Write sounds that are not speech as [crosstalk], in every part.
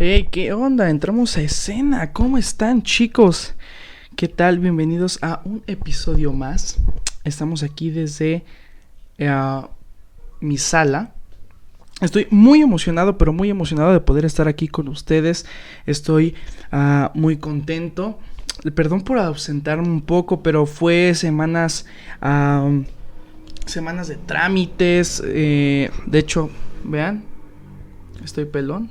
Hey, ¿qué onda? Entramos a escena. ¿Cómo están, chicos? ¿Qué tal? Bienvenidos a un episodio más. Estamos aquí desde eh, mi sala. Estoy muy emocionado, pero muy emocionado de poder estar aquí con ustedes. Estoy ah, muy contento. Perdón por ausentarme un poco, pero fue semanas, semanas de trámites. Eh, de hecho, vean, estoy pelón.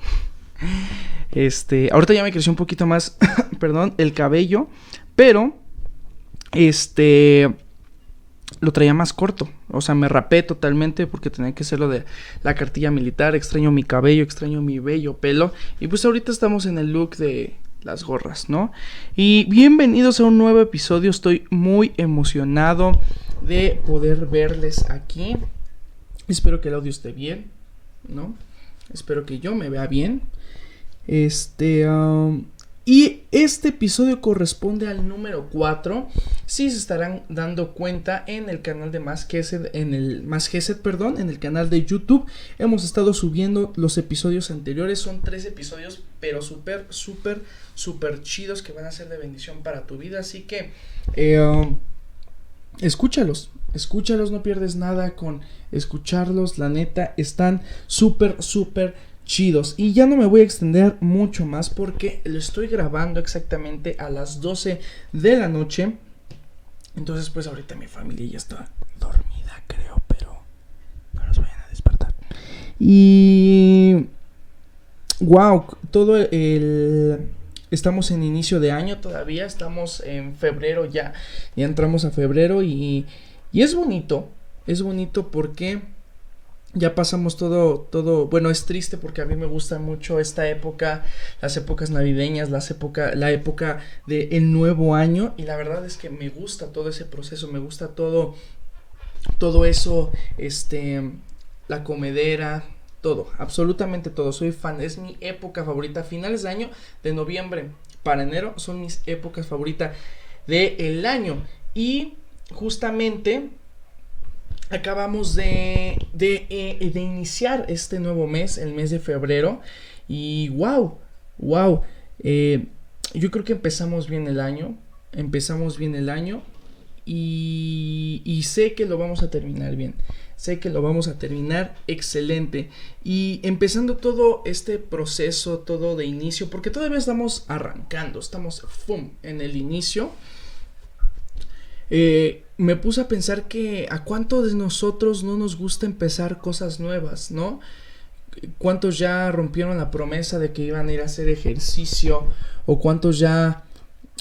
Este, ahorita ya me creció un poquito más, [coughs] perdón, el cabello, pero este lo traía más corto, o sea, me rapé totalmente porque tenía que hacerlo de la cartilla militar, extraño mi cabello, extraño mi bello pelo y pues ahorita estamos en el look de las gorras, ¿no? Y bienvenidos a un nuevo episodio, estoy muy emocionado de poder verles aquí. Espero que el audio esté bien, ¿no? Espero que yo me vea bien. Este. Y este episodio corresponde al número 4. Si se estarán dando cuenta en el canal de Más Gesed, en el Más Gesed, perdón, en el canal de YouTube, hemos estado subiendo los episodios anteriores. Son tres episodios, pero súper, súper, súper chidos que van a ser de bendición para tu vida. Así que, eh, escúchalos, escúchalos, no pierdes nada con escucharlos. La neta, están súper, súper chidos. Y ya no me voy a extender mucho más porque lo estoy grabando exactamente a las 12 de la noche. Entonces pues ahorita mi familia ya está dormida, creo, pero no los vayan a despertar. Y... Wow, todo el... Estamos en inicio de año todavía, estamos en febrero ya, ya entramos a febrero y, y es bonito, es bonito porque ya pasamos todo, todo, bueno, es triste porque a mí me gusta mucho esta época, las épocas navideñas, época, la época del el nuevo año y la verdad es que me gusta todo ese proceso, me gusta todo, todo eso, este, la comedera, todo, absolutamente todo, soy fan, es mi época favorita, finales de año, de noviembre para enero son mis épocas favoritas del el año y justamente acabamos de, de, eh, de, iniciar este nuevo mes, el mes de febrero. Y wow, wow. Eh, yo creo que empezamos bien el año. Empezamos bien el año. Y, y, sé que lo vamos a terminar bien. Sé que lo vamos a terminar excelente. Y empezando todo este proceso, todo de inicio, porque todavía estamos arrancando, estamos ¡fum! en el inicio. Eh, me puse a pensar que a cuántos de nosotros no nos gusta empezar cosas nuevas, ¿no? ¿Cuántos ya rompieron la promesa de que iban a ir a hacer ejercicio? ¿O cuántos ya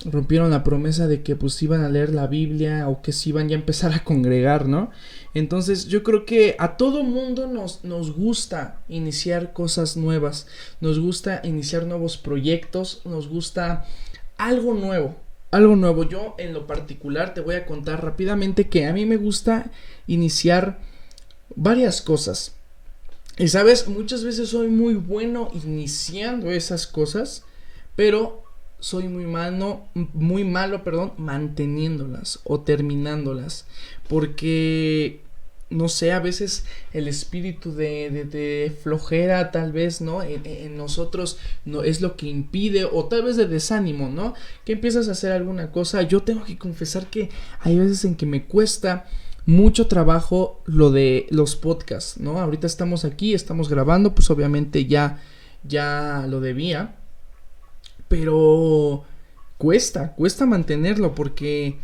rompieron la promesa de que pues iban a leer la Biblia o que se iban ya a empezar a congregar, ¿no? Entonces yo creo que a todo mundo nos, nos gusta iniciar cosas nuevas, nos gusta iniciar nuevos proyectos, nos gusta algo nuevo, algo nuevo. Yo en lo particular te voy a contar rápidamente que a mí me gusta iniciar varias cosas. Y sabes, muchas veces soy muy bueno iniciando esas cosas, pero soy muy malo, muy malo, perdón, manteniéndolas o terminándolas, porque no sé, a veces el espíritu de, de, flojera tal vez, ¿no? En, nosotros no es lo que impide o tal vez de desánimo, ¿no? Que empiezas a hacer alguna cosa. Yo tengo que confesar que hay veces en que me cuesta mucho trabajo lo de los podcasts, ¿no? Ahorita estamos aquí, estamos grabando, pues obviamente ya, ya lo debía, pero cuesta, cuesta mantenerlo porque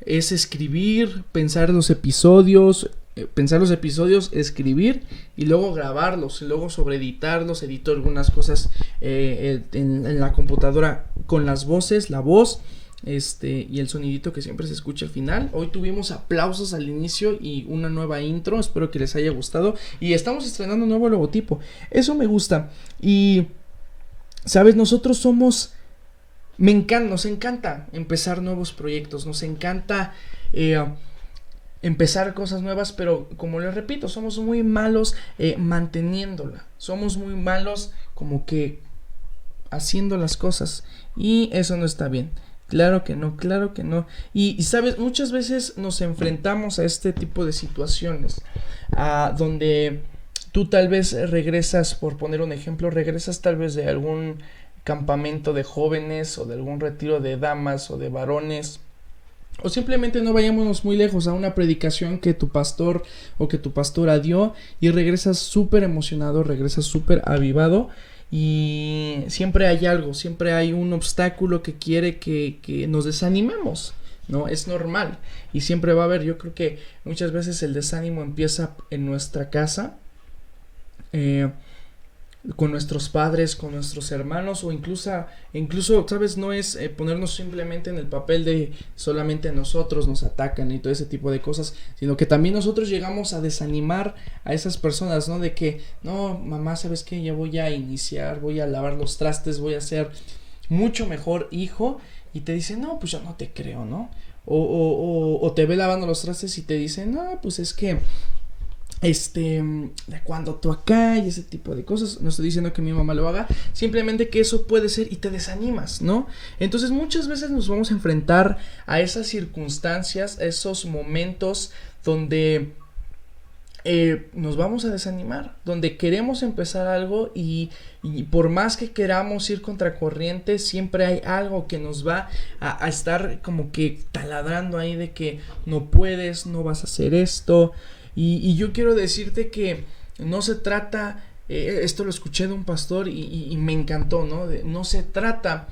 es escribir, pensar los episodios, eh, pensar los episodios, escribir y luego grabarlos, y luego sobre editarlos, edito algunas cosas eh, en, la computadora con las voces, la voz este y el sonidito que siempre se escucha al final. Hoy tuvimos aplausos al inicio y una nueva intro, espero que les haya gustado y estamos estrenando un nuevo logotipo. Eso me gusta y sabes, nosotros somos me encanta, nos encanta empezar nuevos proyectos, nos encanta eh, empezar cosas nuevas, pero como les repito, somos muy malos eh, manteniéndola, somos muy malos como que haciendo las cosas y eso no está bien. Claro que no, claro que no. Y, sabes, muchas veces nos enfrentamos a este tipo de situaciones, donde tú tal vez regresas, por poner un ejemplo, regresas tal vez de algún campamento de jóvenes o de algún retiro de damas o de varones. O simplemente no vayámonos muy lejos a una predicación que tu pastor o que tu pastora dio y regresas súper emocionado, regresas súper avivado y siempre hay algo, siempre hay un obstáculo que quiere que, que nos desanimemos. ¿no? Es normal y siempre va a haber, yo creo que muchas veces el desánimo empieza en nuestra casa, eh, con nuestros padres, con nuestros hermanos o incluso, incluso sabes, no es eh, ponernos simplemente en el papel de solamente nosotros nos atacan y todo ese tipo de cosas, sino que también nosotros llegamos a desanimar a esas personas, ¿no? De que, no, mamá, ¿sabes qué? Ya voy a iniciar, voy a lavar los trastes, voy a ser mucho mejor hijo y te dice, no, pues yo no te creo, ¿no? O, o, o, te ve lavando los trastes y te dice, no, pues es que, este, de cuando tú acá y ese tipo de cosas, no estoy diciendo que mi mamá lo haga, simplemente que eso puede ser y te desanimas, ¿no? Entonces muchas veces nos vamos a enfrentar a esas circunstancias, a esos momentos donde eh, nos vamos a desanimar, donde queremos empezar algo y, por más que queramos ir contra corriente, siempre hay algo que nos va a, estar como que taladrando ahí de que no puedes, no vas a hacer esto. Y, yo quiero decirte que no se trata, eh, esto lo escuché de un pastor y, me encantó, ¿no? no se trata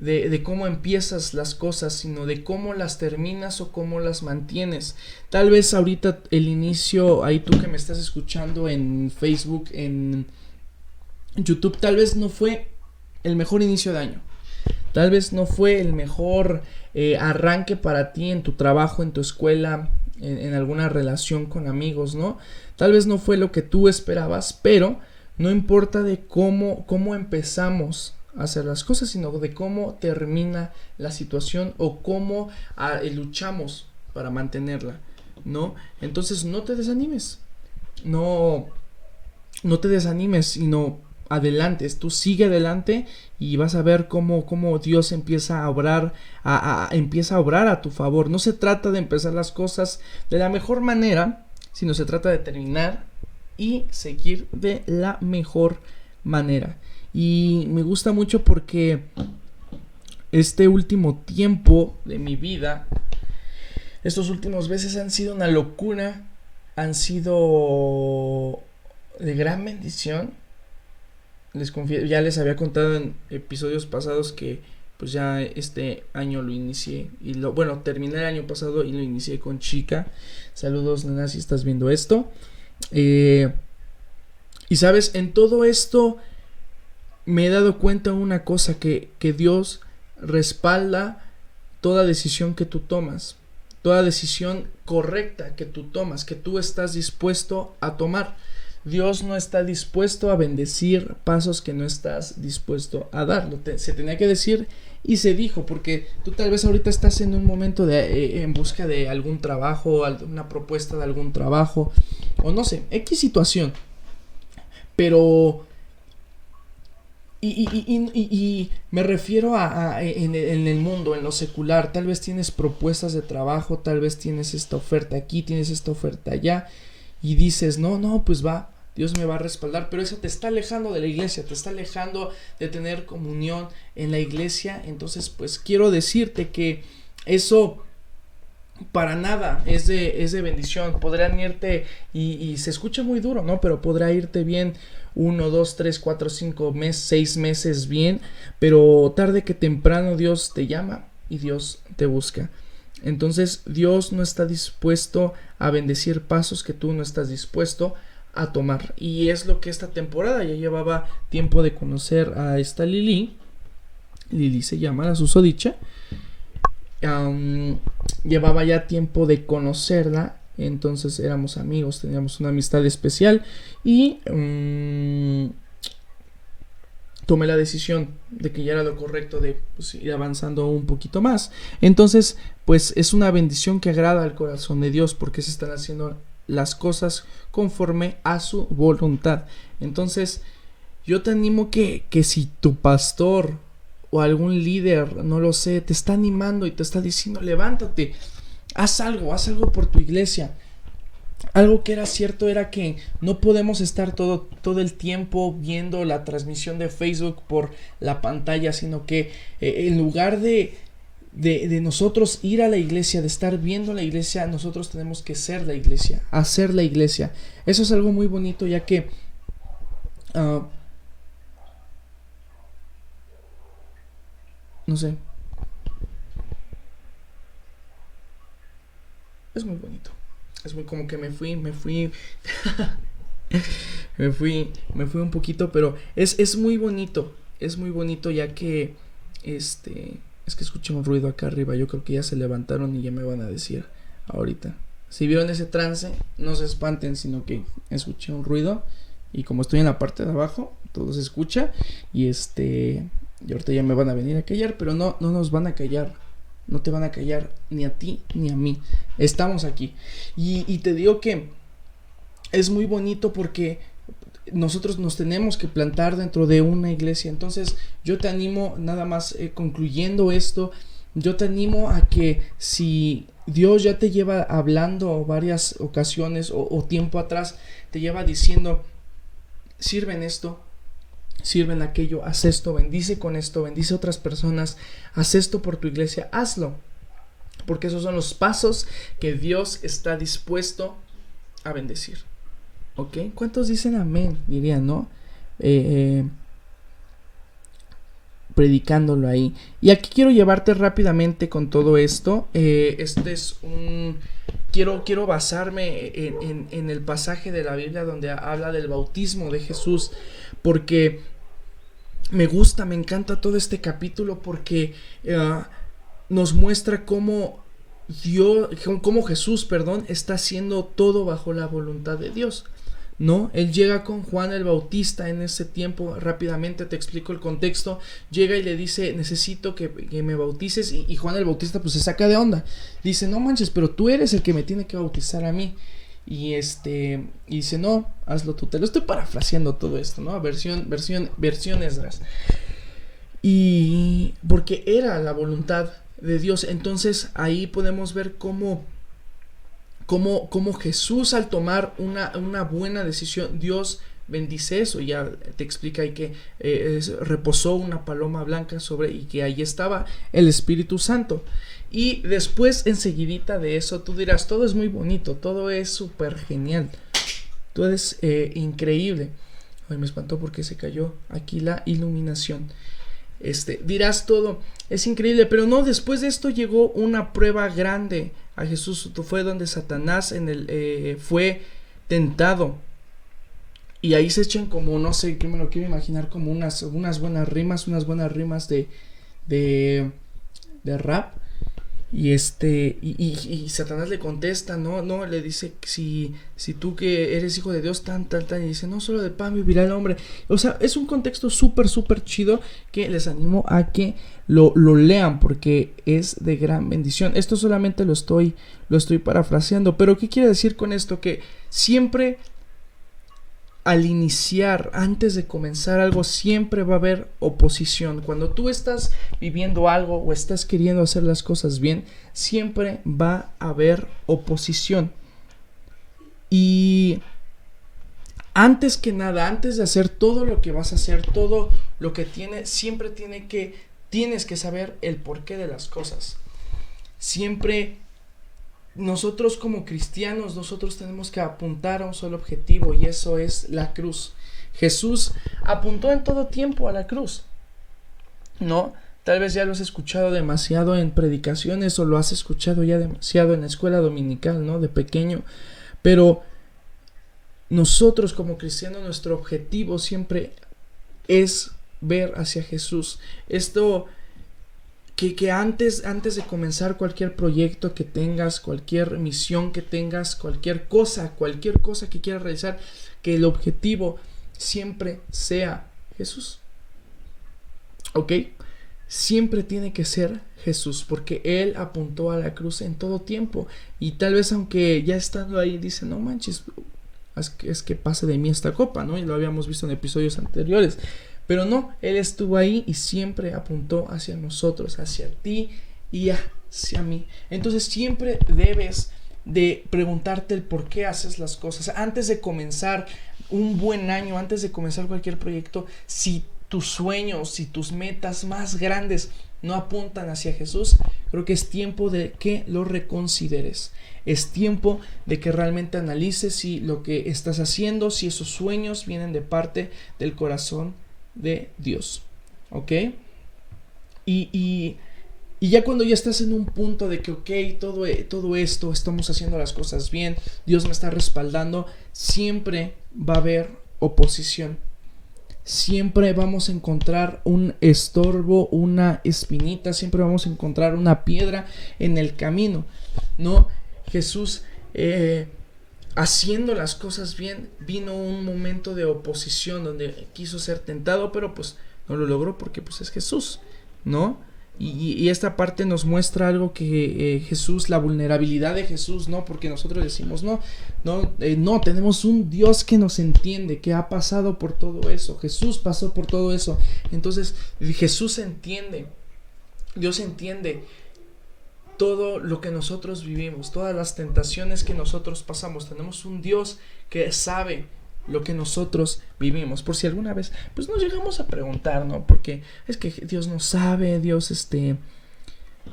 de, cómo empiezas las cosas, sino de cómo las terminas o cómo las mantienes. Tal vez ahorita el inicio, ahí tú que me estás escuchando en Facebook, en YouTube, tal vez no fue el mejor inicio de año. Tal vez no fue el mejor eh, arranque para ti en tu trabajo, en tu escuela, en, alguna relación con amigos, ¿no? Tal vez no fue lo que tú esperabas, pero no importa de cómo, cómo empezamos hacer las cosas, sino de cómo termina la situación o cómo ah, eh, luchamos para mantenerla, ¿no? Entonces no te desanimes, no, no te desanimes, sino adelante, tú sigue adelante y vas a ver cómo, cómo Dios empieza a obrar, a, empieza a obrar a tu favor. No se trata de empezar las cosas de la mejor manera, sino se trata de terminar y seguir de la mejor manera. Y me gusta mucho porque este último tiempo de mi vida, estos últimos meses han sido una locura, han sido de gran bendición. Les ya les había contado en episodios pasados que pues ya este año lo inicié y lo bueno, terminé el año pasado y lo inicié con chica. Saludos, nena, si estás viendo esto. Eh, y sabes, en todo esto me he dado cuenta una cosa, que, que Dios respalda toda decisión que tú tomas, toda decisión correcta que tú tomas, que tú estás dispuesto a tomar. Dios no está dispuesto a bendecir pasos que no estás dispuesto a dar. se tenía que decir y se dijo, porque tú tal vez ahorita estás en un momento de, eh, en busca de algún trabajo, una propuesta de algún trabajo, o no sé, X situación. Pero y, y, y, me refiero a, en, el mundo, en lo secular, tal vez tienes propuestas de trabajo, tal vez tienes esta oferta aquí, tienes esta oferta allá, y dices, no, no, pues va, Dios me va a respaldar, pero eso te está alejando de la iglesia, te está alejando de tener comunión en la iglesia, entonces pues quiero decirte que eso para nada es de, es de bendición, podrán irte, y, y se escucha muy duro, ¿no? Pero podrá irte bien uno, dos, tres, cuatro, cinco meses, seis meses bien, pero tarde que temprano Dios te llama y Dios te busca. Entonces Dios no está dispuesto a bendecir pasos que tú no estás dispuesto a tomar. Y es lo que esta temporada ya llevaba tiempo de conocer a esta Lili. Lili se llama la susodicha. llevaba ya tiempo de conocerla entonces éramos amigos, teníamos una amistad especial y mm, tomé la decisión de que ya era lo correcto de pues, ir avanzando un poquito más. Entonces, pues es una bendición que agrada al corazón de Dios porque se están haciendo las cosas conforme a su voluntad. Entonces, yo te animo que, que si tu pastor o algún líder, no lo sé, te está animando y te está diciendo, levántate, haz algo, haz algo por tu iglesia. Algo que era cierto era que no podemos estar todo, todo el tiempo viendo la transmisión de Facebook por la pantalla, sino que eh, en lugar de, de, nosotros ir a la iglesia, de estar viendo la iglesia, nosotros tenemos que ser la iglesia, hacer la iglesia. Eso es algo muy bonito ya que... Ah, no sé. Es muy bonito es muy como que me fui, me fui, [laughs] me fui, me fui un poquito, pero es, es muy bonito, es muy bonito ya que, este, es que escuché un ruido acá arriba, yo creo que ya se levantaron y ya me van a decir ahorita. Si vieron ese trance, no se espanten, sino que escuché un ruido y como estoy en la parte de abajo, todo se escucha y este, y ahorita ya me van a venir a callar, pero no, no nos van a callar no te van a callar ni a ti ni a mí. Estamos aquí. Y, te digo que es muy bonito porque nosotros nos tenemos que plantar dentro de una iglesia. Entonces yo te animo, nada más eh, concluyendo esto, yo te animo a que si Dios ya te lleva hablando varias ocasiones o, o tiempo atrás, te lleva diciendo, sirven esto, sirven aquello, haz esto, bendice con esto, bendice a otras personas, haz esto por tu iglesia, hazlo. Porque esos son los pasos que Dios está dispuesto a bendecir. ¿Ok? ¿Cuántos dicen amén? Dirían, ¿no? Eh, eh, predicándolo ahí. Y aquí quiero llevarte rápidamente con todo esto. Eh, este es un... Quiero, quiero basarme en, el pasaje de la Biblia donde habla del bautismo de Jesús, porque me gusta, me encanta todo este capítulo porque eh, nos muestra cómo Dios, cómo Jesús, perdón, está haciendo todo bajo la voluntad de Dios. ¿No? Él llega con Juan el Bautista en ese tiempo, rápidamente te explico el contexto, llega y le dice, necesito que, me bautices, y, Juan el Bautista pues se saca de onda, dice, no manches, pero tú eres el que me tiene que bautizar a mí. Y este, y dice, no, hazlo tú. Te lo estoy parafraseando todo esto, ¿no? Versión, versión, versión Esdras. Y porque era la voluntad de Dios. Entonces ahí podemos ver cómo, cómo, Jesús al tomar una, una, buena decisión, Dios bendice eso. Ya te explica ahí que eh, reposó una paloma blanca sobre y que ahí estaba el Espíritu Santo. Y después, enseguidita de eso, tú dirás, todo es muy bonito, todo es súper genial, todo es eh, increíble. Ay, me espantó porque se cayó aquí la iluminación. Este, dirás todo, es increíble, pero no, después de esto llegó una prueba grande a Jesús, fue donde Satanás en el, eh, fue tentado. Y ahí se echan como, no sé, que me lo quiero imaginar, como unas, unas buenas rimas, unas buenas rimas de, de, de rap. Y este, y, y, Satanás le contesta, no, no, le dice, si, si tú que eres hijo de Dios, tan, tan, tan, y dice, no solo de pan vivirá el hombre. O sea, es un contexto súper, súper chido que les animo a que lo, lo, lean porque es de gran bendición. Esto solamente lo estoy, lo estoy parafraseando, pero ¿qué quiere decir con esto? Que siempre al iniciar, antes de comenzar algo, siempre va a haber oposición. Cuando tú estás viviendo algo o estás queriendo hacer las cosas bien, siempre va a haber oposición. Y antes que nada, antes de hacer todo lo que vas a hacer, todo lo que tiene, siempre tiene que, tienes que saber el porqué de las cosas. Siempre nosotros como cristianos, nosotros tenemos que apuntar a un solo objetivo y eso es la cruz. Jesús apuntó en todo tiempo a la cruz. ¿No? Tal vez ya lo has escuchado demasiado en predicaciones o lo has escuchado ya demasiado en la escuela dominical, ¿no? De pequeño. Pero nosotros como cristianos, nuestro objetivo siempre es ver hacia Jesús. Esto que, antes, antes de comenzar cualquier proyecto que tengas, cualquier misión que tengas, cualquier cosa, cualquier cosa que quieras realizar, que el objetivo siempre sea Jesús. ¿Ok? Siempre tiene que ser Jesús, porque Él apuntó a la cruz en todo tiempo. Y tal vez aunque ya estando ahí dice, no manches, es que, es que pase de mí esta copa, ¿no? Y lo habíamos visto en episodios anteriores. Pero no, Él estuvo ahí y siempre apuntó hacia nosotros, hacia ti y hacia mí. Entonces siempre debes de preguntarte el por qué haces las cosas. Antes de comenzar un buen año, antes de comenzar cualquier proyecto, si tus sueños, si tus metas más grandes no apuntan hacia Jesús, creo que es tiempo de que lo reconsideres. Es tiempo de que realmente analices si lo que estás haciendo, si esos sueños vienen de parte del corazón de Dios. ¿Ok? Y, y, ya cuando ya estás en un punto de que, ok, todo, todo esto, estamos haciendo las cosas bien, Dios me está respaldando, siempre va a haber oposición siempre vamos a encontrar un estorbo, una espinita, siempre vamos a encontrar una piedra en el camino, ¿no? Jesús, eh, haciendo las cosas bien, vino un momento de oposición donde quiso ser tentado, pero pues no lo logró porque pues es Jesús, ¿no? Y, esta parte nos muestra algo que eh, Jesús, la vulnerabilidad de Jesús, ¿no? Porque nosotros decimos, no, no, eh, no, tenemos un Dios que nos entiende, que ha pasado por todo eso. Jesús pasó por todo eso. Entonces, Jesús entiende, Dios entiende todo lo que nosotros vivimos, todas las tentaciones que nosotros pasamos. Tenemos un Dios que sabe lo que nosotros vivimos. Por si alguna vez, pues nos llegamos a preguntar, ¿no? Porque es que Dios no sabe, Dios este,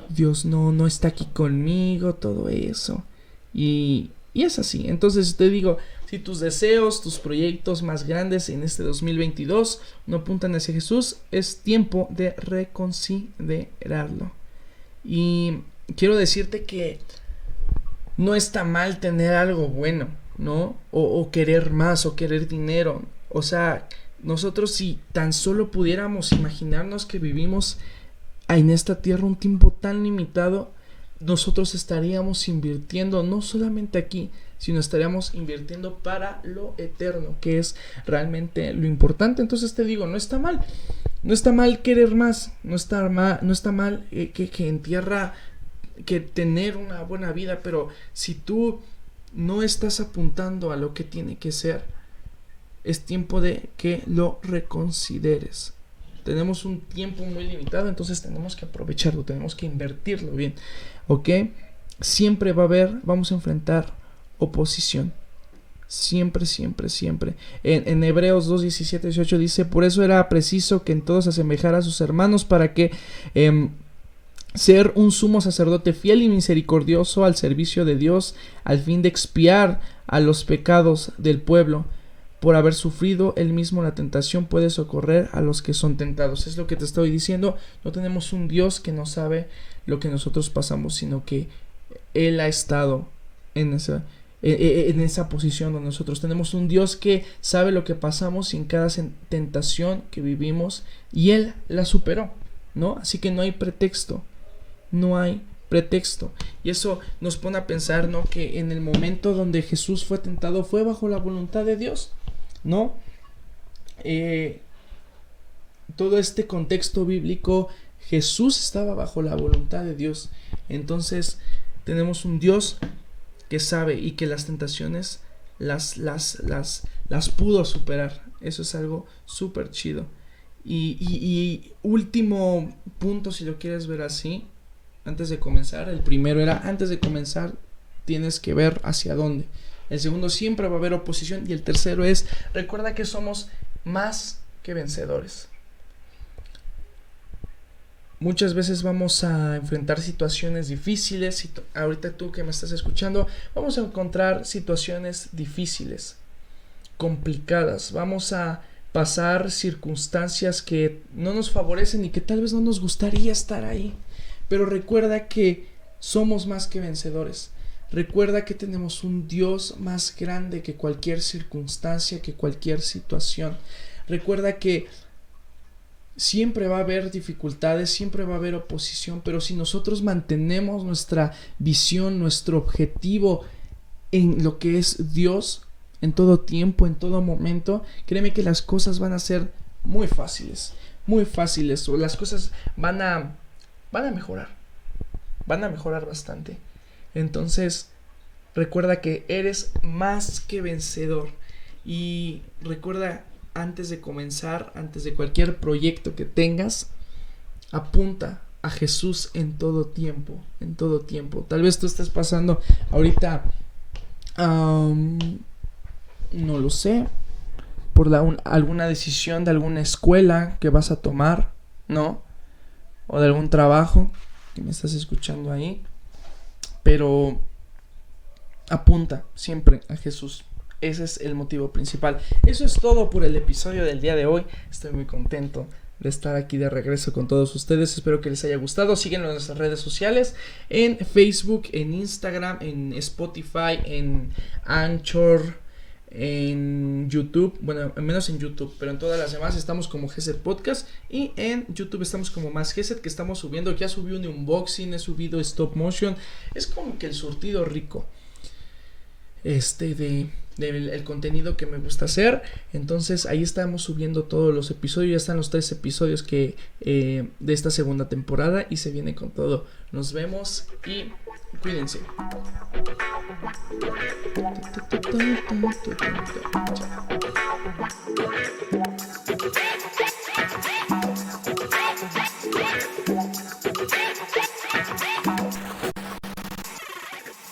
Dios no, no está aquí conmigo, todo eso. Y, y es así. Entonces te digo, si tus deseos, tus proyectos más grandes en este 2022 no apuntan hacia Jesús, es tiempo de reconsiderarlo. Y quiero decirte que no está mal tener algo bueno. ¿no? O, querer más, o querer dinero. O sea, nosotros si tan solo pudiéramos imaginarnos que vivimos en esta tierra un tiempo tan limitado, nosotros estaríamos invirtiendo no solamente aquí, sino estaríamos invirtiendo para lo eterno, que es realmente lo importante. Entonces te digo, no está mal, no está mal querer más, no está mal, no está mal eh, que, que en tierra, que tener una buena vida, pero si tú no estás apuntando a lo que tiene que ser, es tiempo de que lo reconsideres. Tenemos un tiempo muy limitado, entonces tenemos que aprovecharlo, tenemos que invertirlo bien. ¿Ok? Siempre va a haber, vamos a enfrentar oposición. Siempre, siempre, siempre. En, en Hebreos 2, 17, 18 dice, por eso era preciso que en todos asemejara a sus hermanos para que... Em, ser un sumo sacerdote fiel y misericordioso al servicio de Dios, al fin de expiar a los pecados del pueblo. Por haber sufrido él mismo la tentación puede socorrer a los que son tentados. Es lo que te estoy diciendo. No tenemos un Dios que no sabe lo que nosotros pasamos, sino que Él ha estado en esa, e, e, en esa posición donde nosotros tenemos un Dios que sabe lo que pasamos en cada tentación que vivimos y Él la superó, ¿no? Así que no hay pretexto no hay pretexto. Y eso nos pone a pensar, ¿no? Que en el momento donde Jesús fue tentado fue bajo la voluntad de Dios, ¿no? Eh, todo este contexto bíblico, Jesús estaba bajo la voluntad de Dios. Entonces, tenemos un Dios que sabe y que las tentaciones las, las, las, las pudo superar. Eso es algo súper chido. Y, y último punto, si lo quieres ver así, antes de comenzar. El primero era, antes de comenzar, tienes que ver hacia dónde. El segundo, siempre va a haber oposición. Y el tercero es, recuerda que somos más que vencedores. Muchas veces vamos a enfrentar situaciones difíciles. Ahorita tú que me estás escuchando, vamos a encontrar situaciones difíciles, complicadas. Vamos a pasar circunstancias que no nos favorecen y que tal vez no nos gustaría estar ahí. Pero recuerda que somos más que vencedores. Recuerda que tenemos un Dios más grande que cualquier circunstancia, que cualquier situación. Recuerda que siempre va a haber dificultades, siempre va a haber oposición, pero si nosotros mantenemos nuestra visión, nuestro objetivo en lo que es Dios, en todo tiempo, en todo momento, créeme que las cosas van a ser muy fáciles, muy fáciles, o las cosas van a van a mejorar. Van a mejorar bastante. Entonces, recuerda que eres más que vencedor. Y recuerda, antes de comenzar, antes de cualquier proyecto que tengas, apunta a Jesús en todo tiempo, en todo tiempo. Tal vez tú estés pasando ahorita, no lo sé, por alguna decisión de alguna escuela que vas a tomar, ¿no? O de algún trabajo que me estás escuchando ahí. Pero apunta siempre a Jesús. Ese es el motivo principal. Eso es todo por el episodio del día de hoy. Estoy muy contento de estar aquí de regreso con todos ustedes. Espero que les haya gustado. Síguenos en nuestras redes sociales, en Facebook, en Instagram, en Spotify, en Anchor, en YouTube. Bueno, menos en YouTube, pero en todas las demás estamos como GZ Podcast. Y en YouTube estamos como más GZ que estamos subiendo. Ya subí un unboxing, he subido stop motion. Es como que el surtido rico. Este de del contenido que me gusta hacer. Entonces ahí estamos subiendo todos los episodios. Ya están los tres episodios que eh, de esta segunda temporada y se viene con todo. Nos vemos y cuídense.